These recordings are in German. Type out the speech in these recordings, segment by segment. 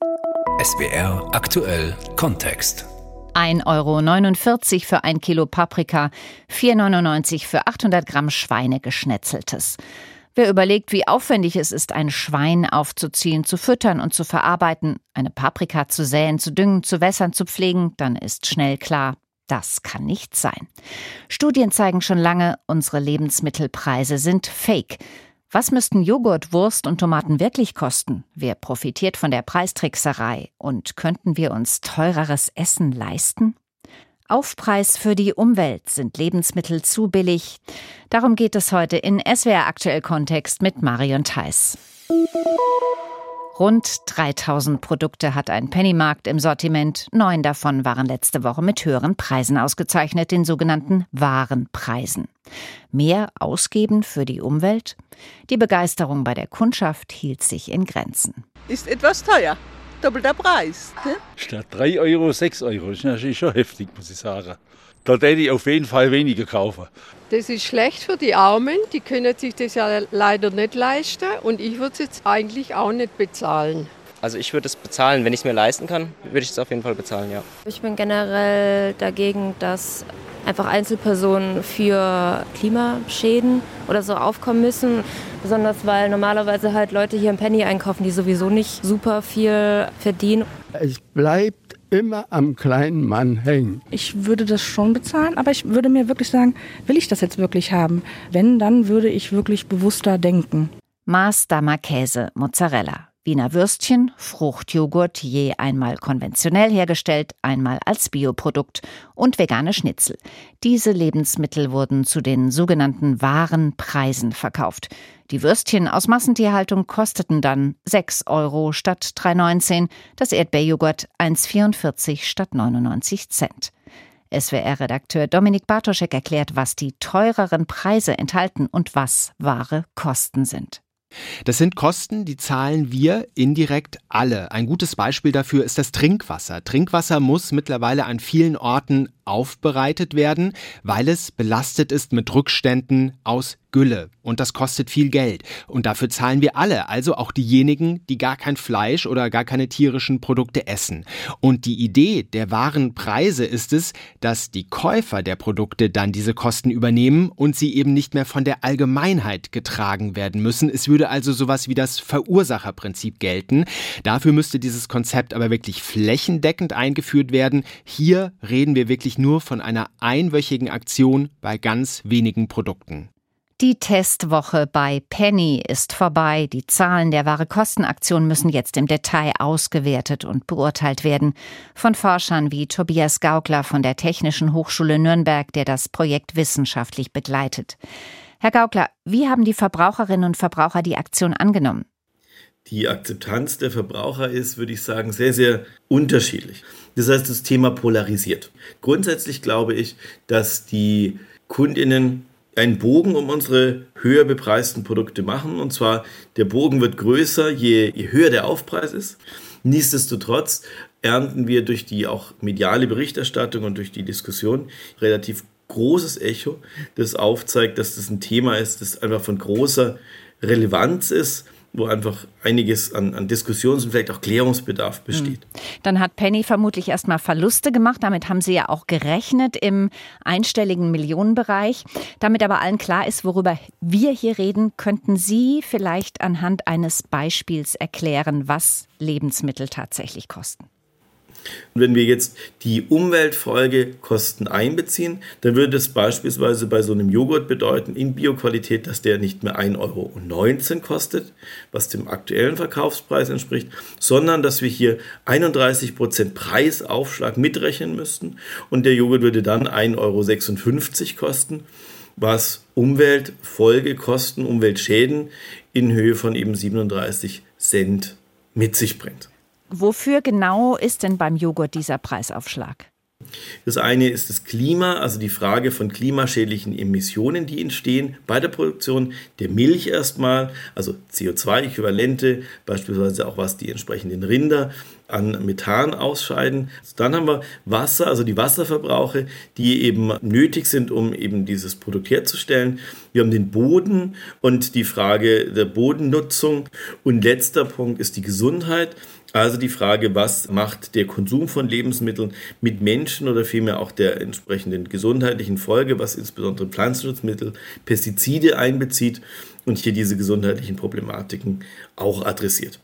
SWR aktuell Kontext. 1,49 Euro für ein Kilo Paprika, 4,99 für 800 Gramm Schweinegeschnetzeltes. Wer überlegt, wie aufwendig es ist, ein Schwein aufzuziehen, zu füttern und zu verarbeiten, eine Paprika zu säen, zu düngen, zu wässern, zu pflegen, dann ist schnell klar, das kann nicht sein. Studien zeigen schon lange, unsere Lebensmittelpreise sind fake. Was müssten Joghurt, Wurst und Tomaten wirklich kosten? Wer profitiert von der Preistrickserei? Und könnten wir uns teureres Essen leisten? Aufpreis für die Umwelt sind Lebensmittel zu billig. Darum geht es heute in SWR Aktuell Kontext mit Marion Theiss. Rund 3000 Produkte hat ein Pennymarkt im Sortiment. Neun davon waren letzte Woche mit höheren Preisen ausgezeichnet, den sogenannten Warenpreisen. Mehr ausgeben für die Umwelt? Die Begeisterung bei der Kundschaft hielt sich in Grenzen. Ist etwas teuer. Doppelter Preis. Ne? Statt 3 Euro 6 Euro. Das ist natürlich schon heftig, muss ich sagen. Da hätte ich auf jeden Fall weniger kaufen. Das ist schlecht für die Armen, die können sich das ja leider nicht leisten und ich würde es jetzt eigentlich auch nicht bezahlen. Also ich würde es bezahlen, wenn ich es mir leisten kann, würde ich es auf jeden Fall bezahlen, ja. Ich bin generell dagegen, dass einfach Einzelpersonen für Klimaschäden oder so aufkommen müssen. Besonders weil normalerweise halt Leute hier im Penny einkaufen, die sowieso nicht super viel verdienen. Es bleibt immer am kleinen Mann hängen. Ich würde das schon bezahlen, aber ich würde mir wirklich sagen, will ich das jetzt wirklich haben? Wenn, dann würde ich wirklich bewusster denken. Maßdamer Käse, Mozzarella. Wiener Würstchen, Fruchtjoghurt, je einmal konventionell hergestellt, einmal als Bioprodukt und vegane Schnitzel. Diese Lebensmittel wurden zu den sogenannten wahren Preisen verkauft. Die Würstchen aus Massentierhaltung kosteten dann 6 Euro statt 3,19, das Erdbeerjoghurt 1,44 statt 99 Cent. SWR-Redakteur Dominik Bartoschek erklärt, was die teureren Preise enthalten und was wahre Kosten sind. Das sind Kosten, die zahlen wir indirekt alle. Ein gutes Beispiel dafür ist das Trinkwasser. Trinkwasser muss mittlerweile an vielen Orten aufbereitet werden, weil es belastet ist mit Rückständen aus Gülle. Und das kostet viel Geld. Und dafür zahlen wir alle, also auch diejenigen, die gar kein Fleisch oder gar keine tierischen Produkte essen. Und die Idee der wahren Preise ist es, dass die Käufer der Produkte dann diese Kosten übernehmen und sie eben nicht mehr von der Allgemeinheit getragen werden müssen. Es würde also sowas wie das Verursacherprinzip gelten. Dafür müsste dieses Konzept aber wirklich flächendeckend eingeführt werden. Hier reden wir wirklich nur von einer einwöchigen Aktion bei ganz wenigen Produkten. Die Testwoche bei Penny ist vorbei. Die Zahlen der wahre Kostenaktion müssen jetzt im Detail ausgewertet und beurteilt werden. Von Forschern wie Tobias Gaukler von der Technischen Hochschule Nürnberg, der das Projekt wissenschaftlich begleitet. Herr Gaukler, wie haben die Verbraucherinnen und Verbraucher die Aktion angenommen? Die Akzeptanz der Verbraucher ist, würde ich sagen, sehr, sehr unterschiedlich. Das heißt, das Thema polarisiert. Grundsätzlich glaube ich, dass die Kundinnen einen Bogen um unsere höher bepreisten Produkte machen. Und zwar der Bogen wird größer, je, je höher der Aufpreis ist. Nichtsdestotrotz ernten wir durch die auch mediale Berichterstattung und durch die Diskussion relativ großes Echo, das aufzeigt, dass das ein Thema ist, das einfach von großer Relevanz ist wo einfach einiges an, an Diskussions- und vielleicht auch Klärungsbedarf besteht. Hm. Dann hat Penny vermutlich erstmal Verluste gemacht. Damit haben Sie ja auch gerechnet im einstelligen Millionenbereich. Damit aber allen klar ist, worüber wir hier reden, könnten Sie vielleicht anhand eines Beispiels erklären, was Lebensmittel tatsächlich kosten. Und wenn wir jetzt die Umweltfolgekosten einbeziehen, dann würde das beispielsweise bei so einem Joghurt bedeuten, in Bioqualität, dass der nicht mehr 1,19 Euro kostet, was dem aktuellen Verkaufspreis entspricht, sondern dass wir hier 31% Preisaufschlag mitrechnen müssten und der Joghurt würde dann 1,56 Euro kosten, was Umweltfolgekosten, Umweltschäden in Höhe von eben 37 Cent mit sich bringt. Wofür genau ist denn beim Joghurt dieser Preisaufschlag? Das eine ist das Klima, also die Frage von klimaschädlichen Emissionen, die entstehen bei der Produktion der Milch erstmal, also CO2-Äquivalente, beispielsweise auch was die entsprechenden Rinder an Methan ausscheiden. Dann haben wir Wasser, also die Wasserverbrauche, die eben nötig sind, um eben dieses Produkt herzustellen. Wir haben den Boden und die Frage der Bodennutzung. Und letzter Punkt ist die Gesundheit. Also die Frage, was macht der Konsum von Lebensmitteln mit Menschen oder vielmehr auch der entsprechenden gesundheitlichen Folge, was insbesondere Pflanzenschutzmittel, Pestizide einbezieht und hier diese gesundheitlichen Problematiken auch adressiert.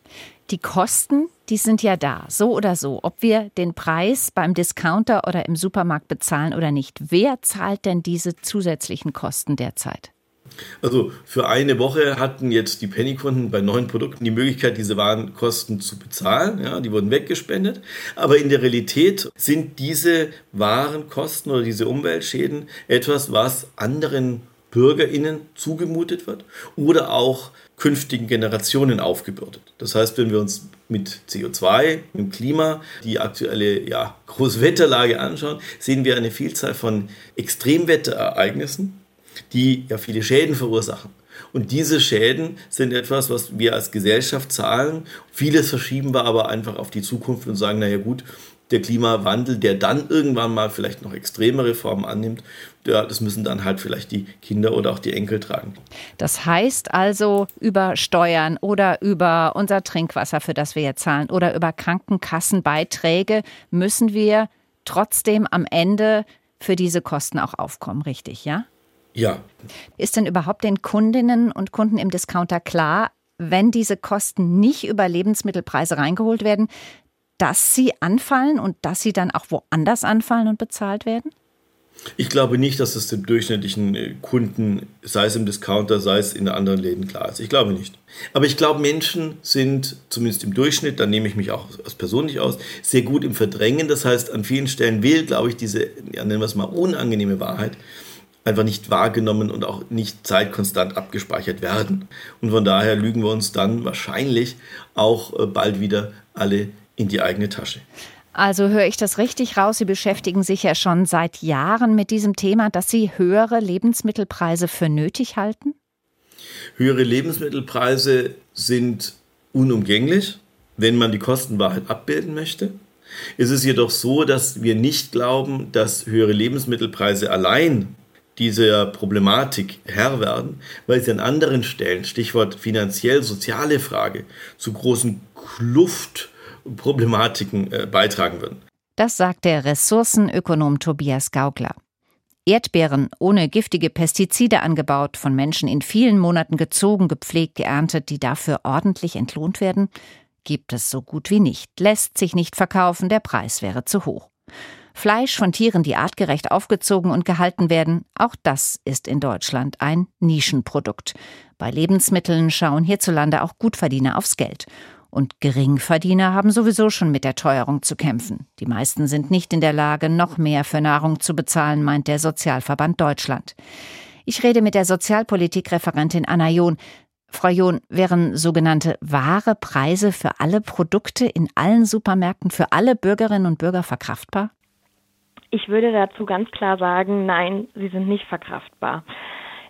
Die Kosten, die sind ja da, so oder so, ob wir den Preis beim Discounter oder im Supermarkt bezahlen oder nicht. Wer zahlt denn diese zusätzlichen Kosten derzeit? Also für eine Woche hatten jetzt die Pennykunden bei neuen Produkten die Möglichkeit, diese Warenkosten zu bezahlen. Ja, die wurden weggespendet. Aber in der Realität sind diese Warenkosten oder diese Umweltschäden etwas, was anderen BürgerInnen zugemutet wird oder auch künftigen Generationen aufgebürdet. Das heißt, wenn wir uns mit CO2, mit Klima, die aktuelle ja, Großwetterlage anschauen, sehen wir eine Vielzahl von Extremwetterereignissen, die ja viele Schäden verursachen. Und diese Schäden sind etwas, was wir als Gesellschaft zahlen. Vieles verschieben wir aber einfach auf die Zukunft und sagen, naja gut, der Klimawandel, der dann irgendwann mal vielleicht noch extremere Formen annimmt, ja, das müssen dann halt vielleicht die Kinder oder auch die Enkel tragen. Das heißt also, über Steuern oder über unser Trinkwasser, für das wir jetzt zahlen, oder über Krankenkassenbeiträge müssen wir trotzdem am Ende für diese Kosten auch aufkommen, richtig, ja? Ja. Ist denn überhaupt den Kundinnen und Kunden im Discounter klar, wenn diese Kosten nicht über Lebensmittelpreise reingeholt werden, dass sie anfallen und dass sie dann auch woanders anfallen und bezahlt werden? Ich glaube nicht, dass es dem durchschnittlichen äh, Kunden, sei es im Discounter, sei es in anderen Läden klar ist. Ich glaube nicht. Aber ich glaube, Menschen sind zumindest im Durchschnitt, da nehme ich mich auch als persönlich aus, sehr gut im Verdrängen. Das heißt, an vielen Stellen will, glaube ich, diese, ja, nennen wir es mal, unangenehme Wahrheit einfach nicht wahrgenommen und auch nicht zeitkonstant abgespeichert werden. Und von daher lügen wir uns dann wahrscheinlich auch äh, bald wieder alle in die eigene Tasche. Also höre ich das richtig raus, Sie beschäftigen sich ja schon seit Jahren mit diesem Thema, dass Sie höhere Lebensmittelpreise für nötig halten? Höhere Lebensmittelpreise sind unumgänglich, wenn man die Kostenwahrheit abbilden möchte. Es ist jedoch so, dass wir nicht glauben, dass höhere Lebensmittelpreise allein dieser Problematik Herr werden, weil sie an anderen Stellen, Stichwort finanziell soziale Frage, zu großen Kluftproblematiken äh, beitragen würden. Das sagt der Ressourcenökonom Tobias Gaugler. Erdbeeren ohne giftige Pestizide angebaut, von Menschen in vielen Monaten gezogen, gepflegt, geerntet, die dafür ordentlich entlohnt werden, gibt es so gut wie nicht, lässt sich nicht verkaufen, der Preis wäre zu hoch. Fleisch von Tieren, die artgerecht aufgezogen und gehalten werden, auch das ist in Deutschland ein Nischenprodukt. Bei Lebensmitteln schauen hierzulande auch Gutverdiener aufs Geld. Und Geringverdiener haben sowieso schon mit der Teuerung zu kämpfen. Die meisten sind nicht in der Lage, noch mehr für Nahrung zu bezahlen, meint der Sozialverband Deutschland. Ich rede mit der Sozialpolitikreferentin Anna John. Frau John, wären sogenannte wahre Preise für alle Produkte in allen Supermärkten für alle Bürgerinnen und Bürger verkraftbar? Ich würde dazu ganz klar sagen, nein, sie sind nicht verkraftbar.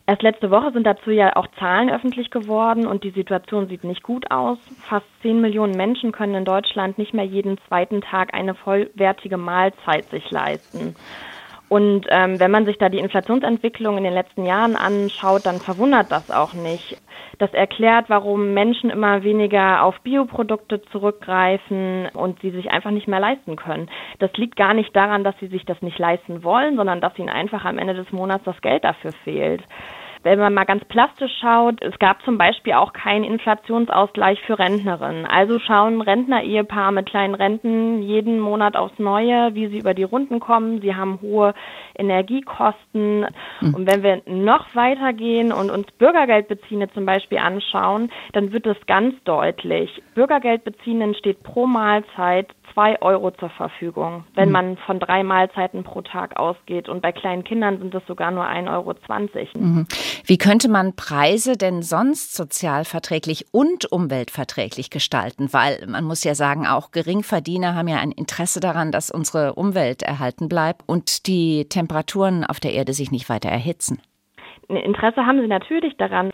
Erst letzte Woche sind dazu ja auch Zahlen öffentlich geworden und die Situation sieht nicht gut aus. Fast 10 Millionen Menschen können in Deutschland nicht mehr jeden zweiten Tag eine vollwertige Mahlzeit sich leisten. Und ähm, wenn man sich da die Inflationsentwicklung in den letzten Jahren anschaut, dann verwundert das auch nicht. Das erklärt, warum Menschen immer weniger auf Bioprodukte zurückgreifen und sie sich einfach nicht mehr leisten können. Das liegt gar nicht daran, dass sie sich das nicht leisten wollen, sondern dass ihnen einfach am Ende des Monats das Geld dafür fehlt wenn man mal ganz plastisch schaut, es gab zum Beispiel auch keinen Inflationsausgleich für Rentnerinnen. Also schauen Rentner-Ehepaar mit kleinen Renten jeden Monat aufs Neue, wie sie über die Runden kommen. Sie haben hohe Energiekosten. Mhm. Und wenn wir noch weitergehen und uns Bürgergeldbeziehende zum Beispiel anschauen, dann wird es ganz deutlich. Bürgergeldbeziehenden steht pro Mahlzeit zwei Euro zur Verfügung, wenn mhm. man von drei Mahlzeiten pro Tag ausgeht. Und bei kleinen Kindern sind es sogar nur 1,20 Euro. Mhm. Wie könnte man Preise denn sonst sozialverträglich und umweltverträglich gestalten? Weil man muss ja sagen, auch Geringverdiener haben ja ein Interesse daran, dass unsere Umwelt erhalten bleibt und die Temperaturen auf der Erde sich nicht weiter erhitzen. Interesse haben sie natürlich daran.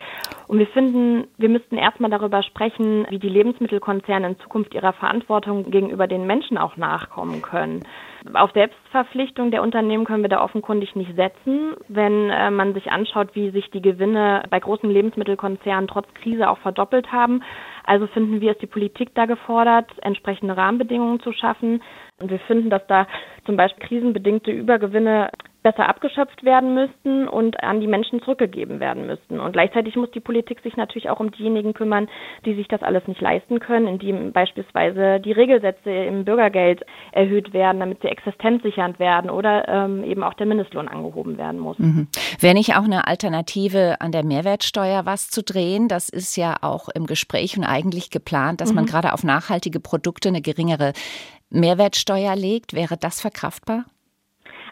Und wir finden, wir müssten erstmal darüber sprechen, wie die Lebensmittelkonzerne in Zukunft ihrer Verantwortung gegenüber den Menschen auch nachkommen können. Auf Selbstverpflichtung der Unternehmen können wir da offenkundig nicht setzen. Wenn äh, man sich anschaut, wie sich die Gewinne bei großen Lebensmittelkonzernen trotz Krise auch verdoppelt haben, Also finden wir, ist die Politik da gefordert, entsprechende Rahmenbedingungen zu schaffen. Und wir finden, dass da zum Beispiel krisenbedingte Übergewinne besser abgeschöpft werden müssten und an die Menschen zurückgegeben werden müssten. Und gleichzeitig muss die Politik sich natürlich auch um diejenigen kümmern, die sich das alles nicht leisten können, indem beispielsweise die Regelsätze im Bürgergeld erhöht werden, damit sie existenzsichernd werden oder ähm, eben auch der Mindestlohn angehoben werden muss. Mhm. Wäre nicht auch eine Alternative an der Mehrwertsteuer was zu drehen? Das ist ja auch im Gespräch und eigentlich geplant, dass mhm. man gerade auf nachhaltige Produkte eine geringere Mehrwertsteuer legt. Wäre das verkraftbar?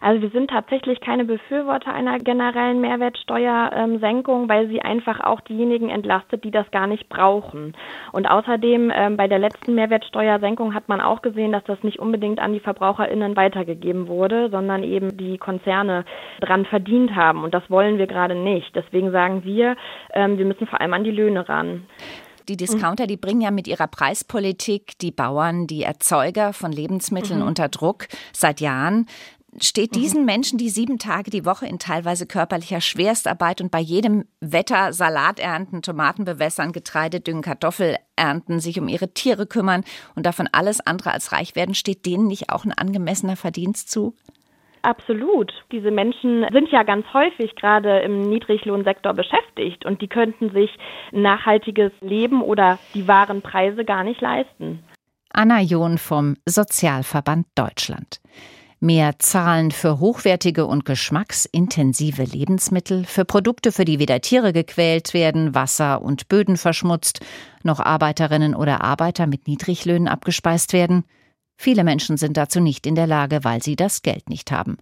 Also wir sind tatsächlich keine Befürworter einer generellen Mehrwertsteuersenkung, weil sie einfach auch diejenigen entlastet, die das gar nicht brauchen. Und außerdem ähm, bei der letzten Mehrwertsteuersenkung hat man auch gesehen, dass das nicht unbedingt an die VerbraucherInnen weitergegeben wurde, sondern eben die Konzerne dran verdient haben. Und das wollen wir gerade nicht. Deswegen sagen wir, ähm, wir müssen vor allem an die Löhne ran. Die Discounter, die bringen ja mit ihrer Preispolitik die Bauern, die Erzeuger von Lebensmitteln mhm. unter Druck seit Jahren steht mhm. diesen Menschen, die sieben Tage die Woche in teilweise körperlicher Schwerstarbeit und bei jedem Wetter Salat ernten, Tomaten bewässern, Getreide düngen, Kartoffel ernten, sich um ihre Tiere kümmern und davon alles andere als reich werden, steht denen nicht auch ein angemessener Verdienst zu? Absolut. Diese Menschen sind ja ganz häufig gerade im Niedriglohnsektor beschäftigt und die könnten sich nachhaltiges Leben oder die wahren Preise gar nicht leisten. Anna John vom Sozialverband Deutschland. Mehr Zahlen für hochwertige und geschmacksintensive Lebensmittel, für Produkte, für die weder Tiere gequält werden, Wasser und Böden verschmutzt, noch Arbeiterinnen oder Arbeiter mit Niedriglöhnen abgespeist werden. Viele Menschen sind dazu nicht in der Lage, weil sie das Geld nicht haben.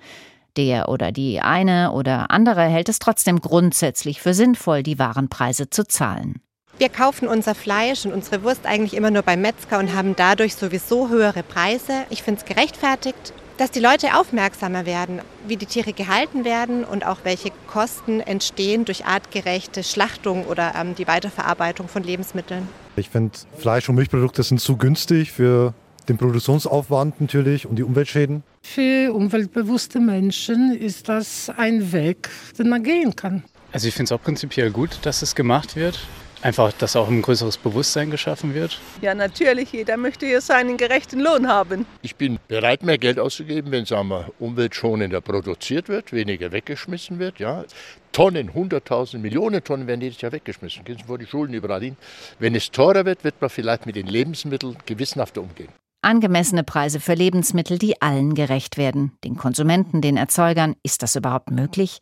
Der oder die eine oder andere hält es trotzdem grundsätzlich für sinnvoll, die Warenpreise zu zahlen. Wir kaufen unser Fleisch und unsere Wurst eigentlich immer nur beim Metzger und haben dadurch sowieso höhere Preise. Ich finde es gerechtfertigt dass die Leute aufmerksamer werden, wie die Tiere gehalten werden und auch welche Kosten entstehen durch artgerechte Schlachtung oder ähm, die Weiterverarbeitung von Lebensmitteln. Ich finde, Fleisch- und Milchprodukte sind zu günstig für den Produktionsaufwand natürlich und die Umweltschäden. Für umweltbewusste Menschen ist das ein Weg, den man gehen kann. Also ich finde es auch prinzipiell gut, dass es gemacht wird. Einfach, dass auch ein größeres Bewusstsein geschaffen wird. Ja, natürlich. Jeder möchte ja seinen gerechten Lohn haben. Ich bin bereit, mehr Geld auszugeben, wenn sagen wir, umweltschonender produziert wird, weniger weggeschmissen wird. Ja. Tonnen, 100.000, Millionen Tonnen werden jedes Jahr weggeschmissen. Gehen Sie vor die Schulen überall hin. Wenn es teurer wird, wird man vielleicht mit den Lebensmitteln gewissenhafter umgehen. Angemessene Preise für Lebensmittel, die allen gerecht werden. Den Konsumenten, den Erzeugern. Ist das überhaupt möglich?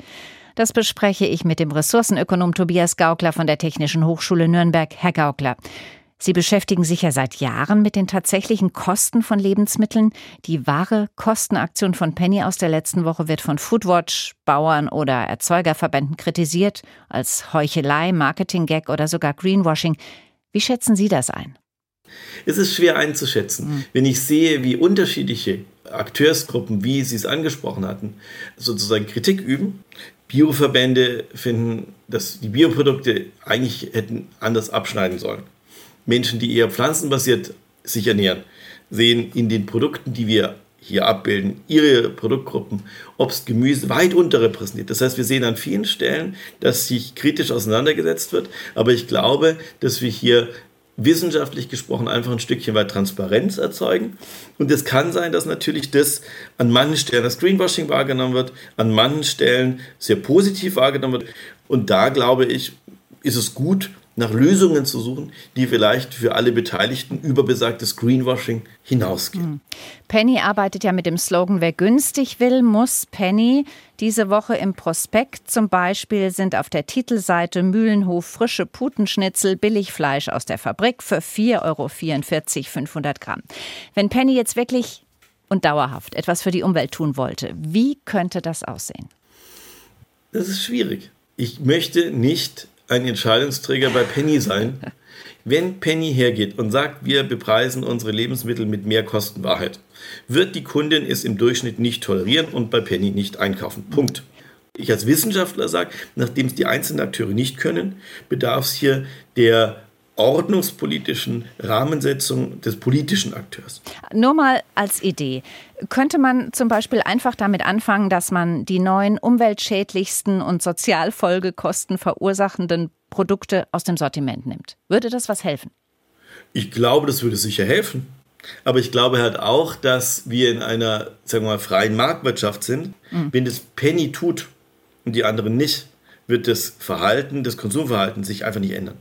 Das bespreche ich mit dem Ressourcenökonom Tobias Gaukler von der Technischen Hochschule Nürnberg. Herr Gaukler, Sie beschäftigen sich ja seit Jahren mit den tatsächlichen Kosten von Lebensmitteln. Die wahre Kostenaktion von Penny aus der letzten Woche wird von Foodwatch, Bauern oder Erzeugerverbänden kritisiert als Heuchelei, Marketing-Gag oder sogar Greenwashing. Wie schätzen Sie das ein? Es ist schwer einzuschätzen. Mhm. Wenn ich sehe, wie unterschiedliche Akteursgruppen, wie Sie es angesprochen hatten, sozusagen Kritik üben, Bioverbände finden, dass die Bioprodukte eigentlich hätten anders abschneiden sollen. Menschen, die eher pflanzenbasiert sich ernähren, sehen in den Produkten, die wir hier abbilden, ihre Produktgruppen, Obst, Gemüse weit unterrepräsentiert. Das heißt, wir sehen an vielen Stellen, dass sich kritisch auseinandergesetzt wird. Aber ich glaube, dass wir hier wissenschaftlich gesprochen einfach ein Stückchen weit Transparenz erzeugen. Und es kann sein, dass natürlich das an manchen Stellen das Greenwashing wahrgenommen wird, an manchen Stellen sehr positiv wahrgenommen wird. Und da glaube ich, ist es gut, nach Lösungen zu suchen, die vielleicht für alle Beteiligten über besagtes Greenwashing hinausgehen. Hm. Penny arbeitet ja mit dem Slogan, wer günstig will, muss Penny. Diese Woche im Prospekt zum Beispiel sind auf der Titelseite Mühlenhof frische Putenschnitzel, Billigfleisch aus der Fabrik für 4,44 Euro 500 Gramm. Wenn Penny jetzt wirklich und dauerhaft etwas für die Umwelt tun wollte, wie könnte das aussehen? Das ist schwierig. Ich möchte nicht ein Entscheidungsträger bei Penny sein. Wenn Penny hergeht und sagt, wir bepreisen unsere Lebensmittel mit mehr Kostenwahrheit, wird die Kundin es im Durchschnitt nicht tolerieren und bei Penny nicht einkaufen. Punkt. Ich als Wissenschaftler sage, nachdem es die einzelnen Akteure nicht können, bedarf es hier der ordnungspolitischen Rahmensetzung des politischen Akteurs. Nur mal als Idee. Könnte man zum Beispiel einfach damit anfangen, dass man die neuen umweltschädlichsten und Sozialfolgekosten verursachenden Produkte aus dem Sortiment nimmt? Würde das was helfen? Ich glaube, das würde sicher helfen. Aber ich glaube halt auch, dass wir in einer, sagen wir mal, freien Marktwirtschaft sind. Mhm. Wenn das Penny tut und die anderen nicht, wird das Verhalten, das Konsumverhalten sich einfach nicht ändern.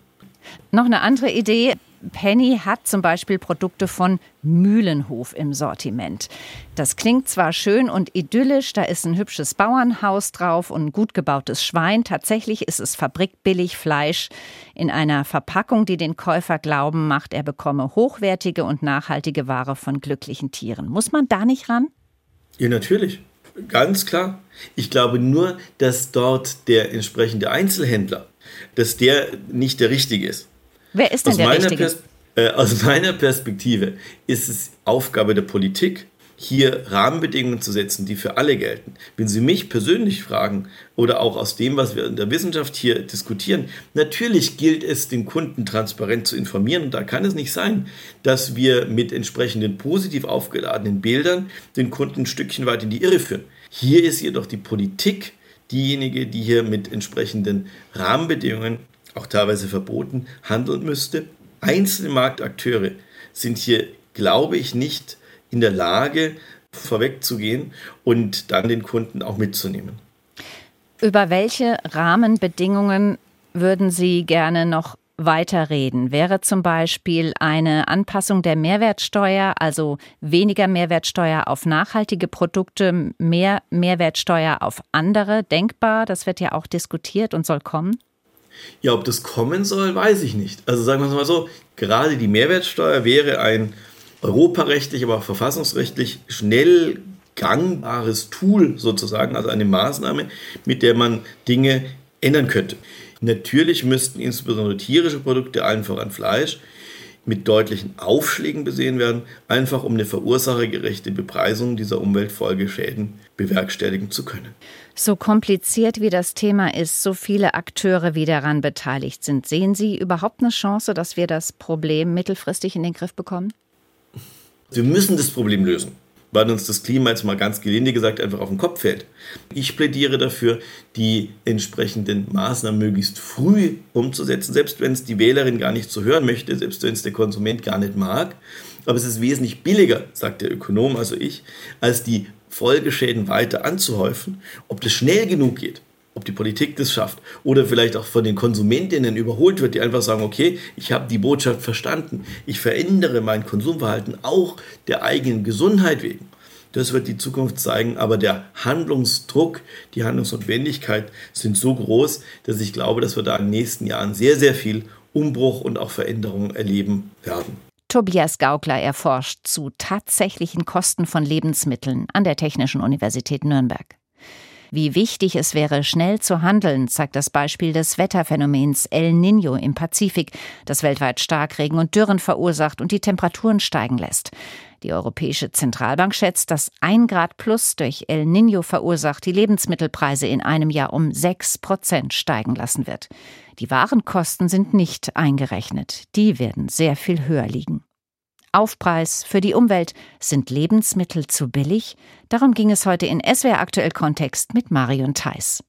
Noch eine andere Idee. Penny hat zum Beispiel Produkte von Mühlenhof im Sortiment. Das klingt zwar schön und idyllisch, da ist ein hübsches Bauernhaus drauf und ein gut gebautes Schwein. Tatsächlich ist es fabrikbillig Fleisch in einer Verpackung, die den Käufer glauben macht, er bekomme hochwertige und nachhaltige Ware von glücklichen Tieren. Muss man da nicht ran? Ja, natürlich. Ganz klar. Ich glaube nur, dass dort der entsprechende Einzelhändler, dass der nicht der richtige ist. Wer ist denn aus der Richtige? Pers äh, aus meiner Perspektive ist es Aufgabe der Politik, hier Rahmenbedingungen zu setzen, die für alle gelten. Wenn Sie mich persönlich fragen oder auch aus dem, was wir in der Wissenschaft hier diskutieren, natürlich gilt es, den Kunden transparent zu informieren. Und da kann es nicht sein, dass wir mit entsprechenden positiv aufgeladenen Bildern den Kunden ein Stückchen weit in die Irre führen. Hier ist jedoch die Politik diejenige, die hier mit entsprechenden Rahmenbedingungen auch teilweise verboten, handeln müsste. Einzelne Marktakteure sind hier, glaube ich, nicht in der Lage, vorwegzugehen und dann den Kunden auch mitzunehmen. Über welche Rahmenbedingungen würden Sie gerne noch weiterreden? Wäre zum Beispiel eine Anpassung der Mehrwertsteuer, also weniger Mehrwertsteuer auf nachhaltige Produkte, mehr Mehrwertsteuer auf andere denkbar? Das wird ja auch diskutiert und soll kommen. Ja, ob das kommen soll, weiß ich nicht. Also sagen wir es mal so, gerade die Mehrwertsteuer wäre ein europarechtlich, aber auch verfassungsrechtlich schnell gangbares Tool sozusagen, also eine Maßnahme, mit der man Dinge ändern könnte. Natürlich müssten insbesondere tierische Produkte, allen voran Fleisch, mit deutlichen Aufschlägen besehen werden, einfach um eine verursachergerechte Bepreisung dieser Umweltfolgeschäden bewerkstelligen zu können. So kompliziert wie das Thema ist, so viele Akteure wie daran beteiligt sind, sehen Sie überhaupt eine Chance, dass wir das Problem mittelfristig in den Griff bekommen? Wir müssen das Problem lösen, weil uns das Klima jetzt mal ganz gelinde gesagt einfach auf den Kopf fällt. Ich plädiere dafür, die entsprechenden Maßnahmen möglichst früh umzusetzen, selbst wenn es die Wählerin gar nicht so hören möchte, selbst wenn es der Konsument gar nicht mag. Aber es ist wesentlich billiger, sagt der Ökonom, also ich, als die Folgeschäden weiter anzuhäufen. Ob das schnell genug geht, ob die Politik das schafft oder vielleicht auch von den Konsumentinnen überholt wird, die einfach sagen, okay, ich habe die Botschaft verstanden, ich verändere mein Konsumverhalten auch der eigenen Gesundheit wegen. Das wird die Zukunft zeigen, aber der Handlungsdruck, die Handlungsnotwendigkeit sind so groß, dass ich glaube, dass wir da in den nächsten Jahren sehr, sehr viel Umbruch und auch Veränderung erleben werden. Tobias Gaukler erforscht zu tatsächlichen Kosten von Lebensmitteln an der Technischen Universität Nürnberg. Wie wichtig es wäre, schnell zu handeln, zeigt das Beispiel des Wetterphänomens El Niño im Pazifik, das weltweit Starkregen und Dürren verursacht und die Temperaturen steigen lässt. Die Europäische Zentralbank schätzt, dass ein Grad plus durch El Niño verursacht die Lebensmittelpreise in einem Jahr um sechs Prozent steigen lassen wird. Die Warenkosten sind nicht eingerechnet. Die werden sehr viel höher liegen. Aufpreis für die Umwelt. Sind Lebensmittel zu billig? Darum ging es heute in SWR Aktuell Kontext mit Marion Theiss.